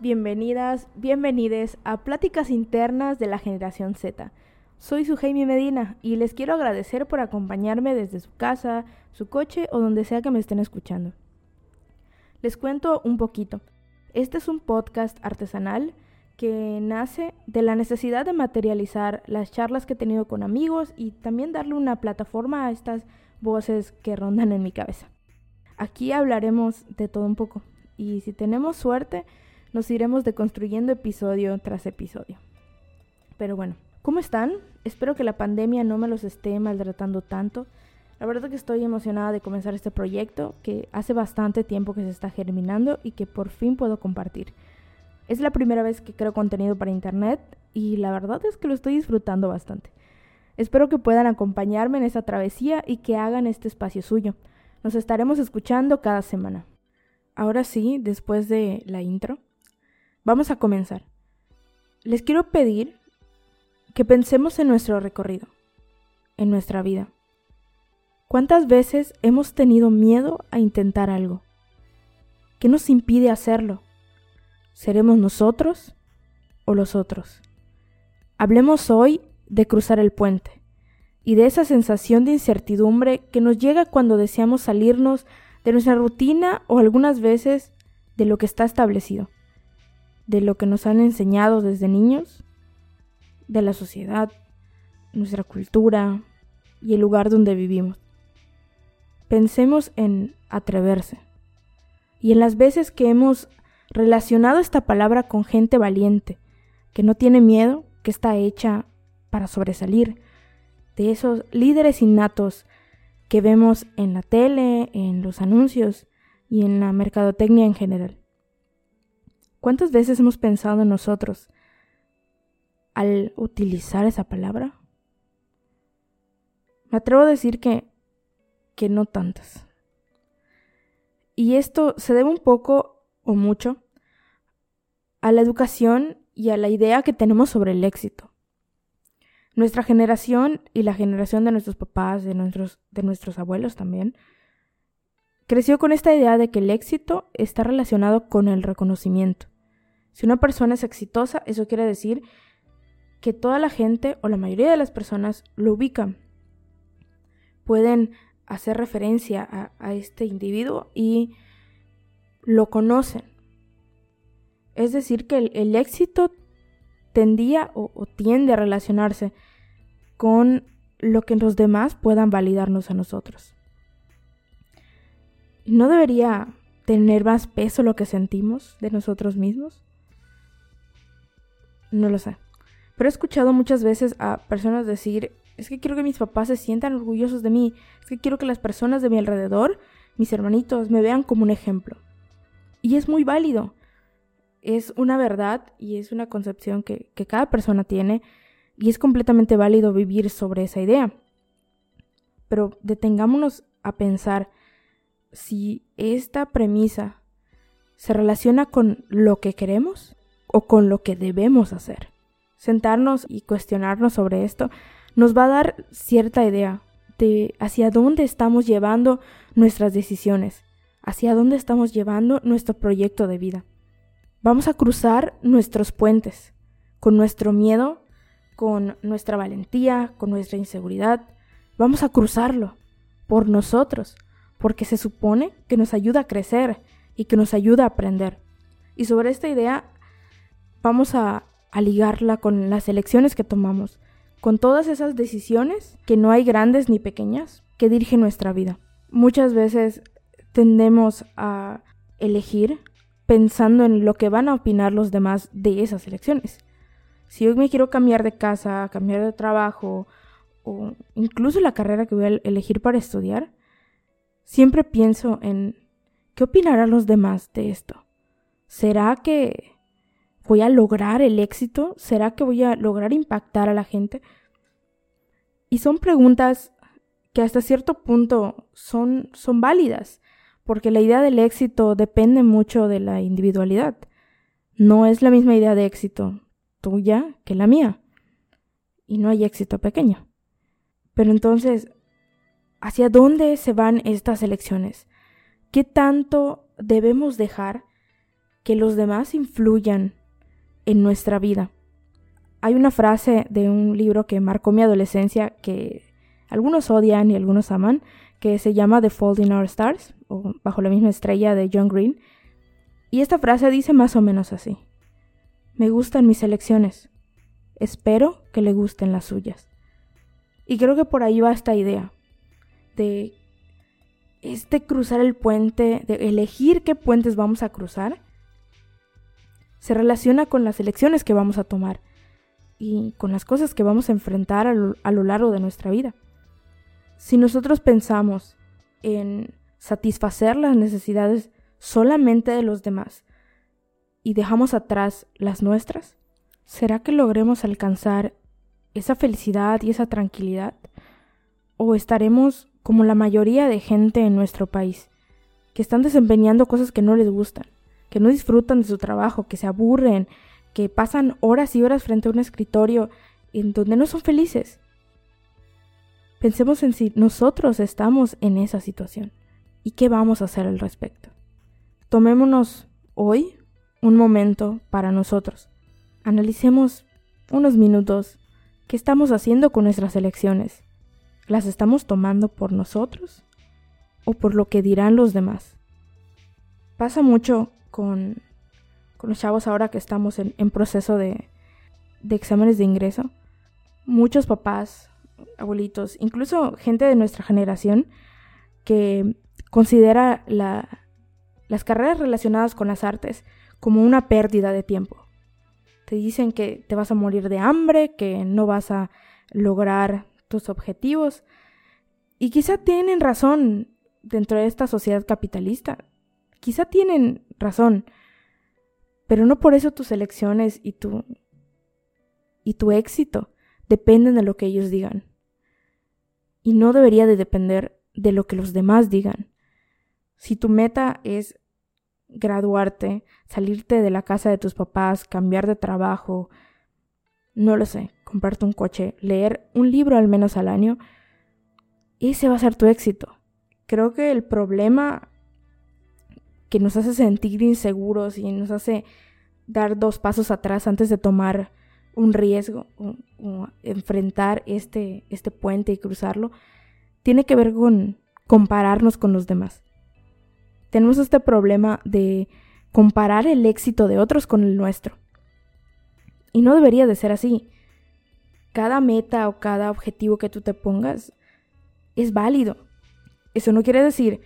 bienvenidas, bienvenides a Pláticas Internas de la Generación Z. Soy su Jaime Medina y les quiero agradecer por acompañarme desde su casa, su coche o donde sea que me estén escuchando. Les cuento un poquito. Este es un podcast artesanal que nace de la necesidad de materializar las charlas que he tenido con amigos y también darle una plataforma a estas voces que rondan en mi cabeza. Aquí hablaremos de todo un poco y si tenemos suerte nos iremos deconstruyendo episodio tras episodio. Pero bueno, ¿cómo están? Espero que la pandemia no me los esté maltratando tanto. La verdad que estoy emocionada de comenzar este proyecto que hace bastante tiempo que se está germinando y que por fin puedo compartir. Es la primera vez que creo contenido para internet y la verdad es que lo estoy disfrutando bastante. Espero que puedan acompañarme en esta travesía y que hagan este espacio suyo. Nos estaremos escuchando cada semana. Ahora sí, después de la intro, Vamos a comenzar. Les quiero pedir que pensemos en nuestro recorrido, en nuestra vida. ¿Cuántas veces hemos tenido miedo a intentar algo? ¿Qué nos impide hacerlo? ¿Seremos nosotros o los otros? Hablemos hoy de cruzar el puente y de esa sensación de incertidumbre que nos llega cuando deseamos salirnos de nuestra rutina o algunas veces de lo que está establecido de lo que nos han enseñado desde niños, de la sociedad, nuestra cultura y el lugar donde vivimos. Pensemos en atreverse y en las veces que hemos relacionado esta palabra con gente valiente, que no tiene miedo, que está hecha para sobresalir, de esos líderes innatos que vemos en la tele, en los anuncios y en la mercadotecnia en general. ¿Cuántas veces hemos pensado en nosotros al utilizar esa palabra? Me atrevo a decir que, que no tantas. Y esto se debe un poco o mucho a la educación y a la idea que tenemos sobre el éxito. Nuestra generación y la generación de nuestros papás, de nuestros, de nuestros abuelos también, creció con esta idea de que el éxito está relacionado con el reconocimiento. Si una persona es exitosa, eso quiere decir que toda la gente o la mayoría de las personas lo ubican. Pueden hacer referencia a, este individuo y lo conocen. Es decir, que el, éxito tendía o, tiende a relacionarse con lo que los demás puedan validarnos a nosotros. ¿No debería tener más peso lo que sentimos de nosotros mismos? No lo sé. Pero he escuchado muchas veces a personas decir, es que quiero que mis papás se sientan orgullosos de mí, es que quiero que las personas de mi alrededor, mis hermanitos, me vean como un ejemplo. Y es muy válido. Es una verdad y es una concepción que, que cada persona tiene y es completamente válido vivir sobre esa idea. Pero detengámonos a pensar si esta premisa se relaciona con lo que queremos o con lo que debemos hacer. Sentarnos y cuestionarnos sobre esto nos va a dar cierta idea de hacia dónde estamos llevando nuestras decisiones, hacia dónde estamos llevando nuestro proyecto de vida. Vamos a cruzar nuestros puentes con nuestro miedo, con nuestra valentía, con nuestra inseguridad. Vamos a cruzarlo por nosotros, porque se supone que nos ayuda a crecer y que nos ayuda a aprender. Y sobre esta idea vamos a, ligarla con las elecciones que tomamos, con todas esas decisiones, que no hay grandes ni pequeñas, que dirigen nuestra vida. Muchas veces tendemos a elegir pensando en lo que van a opinar los demás de esas elecciones. Si hoy me quiero cambiar de casa, cambiar de trabajo o incluso la carrera que voy a elegir para estudiar, siempre pienso en qué opinarán los demás de esto. ¿Será que ¿Voy a lograr el éxito? ¿Será que voy a lograr impactar a la gente? Y son preguntas que hasta cierto punto son, son válidas, porque la idea del éxito depende mucho de la individualidad. No es la misma idea de éxito tuya que la mía. Y no hay éxito pequeño. Pero entonces, ¿hacia dónde se van estas elecciones? ¿Qué tanto debemos dejar que los demás influyan en nuestra vida. Hay una frase de un libro que marcó mi adolescencia que algunos odian y algunos aman, que se llama The Fault in Our Stars, o Bajo la misma estrella de John Green. Y esta frase dice más o menos así. Me gustan mis elecciones. Espero que le gusten las suyas. Y creo que por ahí va esta idea de este cruzar el puente, de elegir qué puentes vamos a cruzar, se relaciona con las elecciones que vamos a tomar y con las cosas que vamos a enfrentar a lo, largo de nuestra vida. Si nosotros pensamos en satisfacer las necesidades solamente de los demás y dejamos atrás las nuestras, ¿será que logremos alcanzar esa felicidad y esa tranquilidad? ¿O estaremos como la mayoría de gente en nuestro país, que están desempeñando cosas que no les gustan, que no disfrutan de su trabajo, que se aburren, que pasan horas y horas frente a un escritorio en donde no son felices? Pensemos en si nosotros estamos en esa situación y qué vamos a hacer al respecto. Tomémonos hoy un momento para nosotros. Analicemos unos minutos qué estamos haciendo con nuestras elecciones. ¿Las estamos tomando por nosotros o por lo que dirán los demás? Pasa mucho con, con los chavos ahora que estamos en, proceso de, de exámenes de ingreso. Muchos papás abuelitos, incluso gente de nuestra generación que considera las carreras relacionadas con las artes como una pérdida de tiempo. Te dicen que te vas a morir de hambre, que no vas a lograr tus objetivos. Y quizá tienen razón dentro de esta sociedad capitalista. Quizá tienen razón. Pero no por eso tus elecciones y tu y tu éxito dependen de lo que ellos digan y no debería de depender de lo que los demás digan. Si tu meta es graduarte, salirte de la casa de tus papás, cambiar de trabajo, no lo sé, comprarte un coche, leer un libro al menos al año, ese va a ser tu éxito. Creo que el problema que nos hace sentir inseguros y nos hace dar dos pasos atrás antes de tomar un riesgo, o, enfrentar este, este puente y cruzarlo, tiene que ver con compararnos con los demás. Tenemos este problema de comparar el éxito de otros con el nuestro. Y no debería de ser así. Cada meta o cada objetivo que tú te pongas es válido. Eso no quiere decir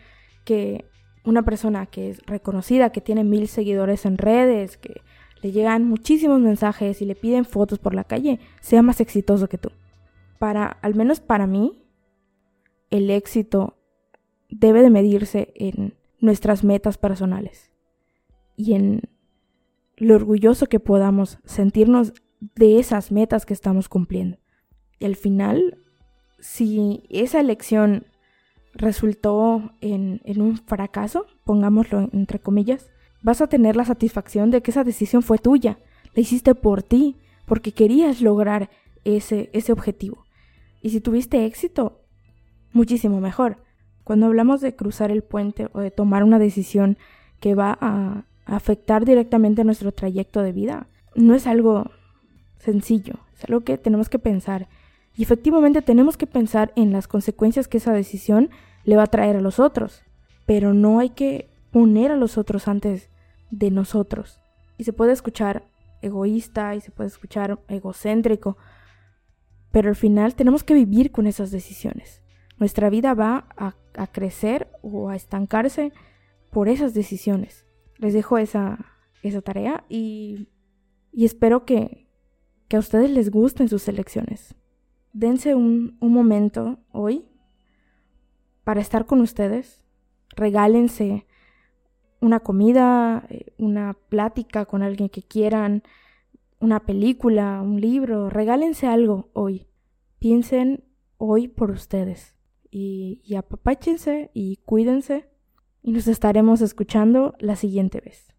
que una persona que es reconocida, que tiene mil seguidores en redes, que le llegan muchísimos mensajes y le piden fotos por la calle, sea más exitoso que tú. Para, al menos para mí, el éxito debe de medirse en nuestras metas personales y en lo orgulloso que podamos sentirnos de esas metas que estamos cumpliendo. Y al final, si esa elección resultó en, en un fracaso, pongámoslo entre comillas, vas a tener la satisfacción de que esa decisión fue tuya, la hiciste por ti, porque querías lograr ese, ese objetivo. Y si tuviste éxito, muchísimo mejor. Cuando hablamos de cruzar el puente o de tomar una decisión que va a afectar directamente nuestro trayecto de vida, no es algo sencillo, es algo que tenemos que pensar. Y efectivamente tenemos que pensar en las consecuencias que esa decisión le va a traer a los otros. Pero no hay que poner a los otros antes de nosotros. Y se puede escuchar egoísta y se puede escuchar egocéntrico, pero al final tenemos que vivir con esas decisiones. Nuestra vida va a, crecer o a estancarse por esas decisiones. Les dejo esa, tarea y, y espero que, que, a ustedes les gusten sus elecciones. Dense un, un momento hoy para estar con ustedes. Regálense una comida, eh, una plática con alguien que quieran, una película, un libro, regálense algo hoy. Piensen hoy por ustedes. Y, y apapáchense y cuídense. Y nos estaremos escuchando la siguiente vez.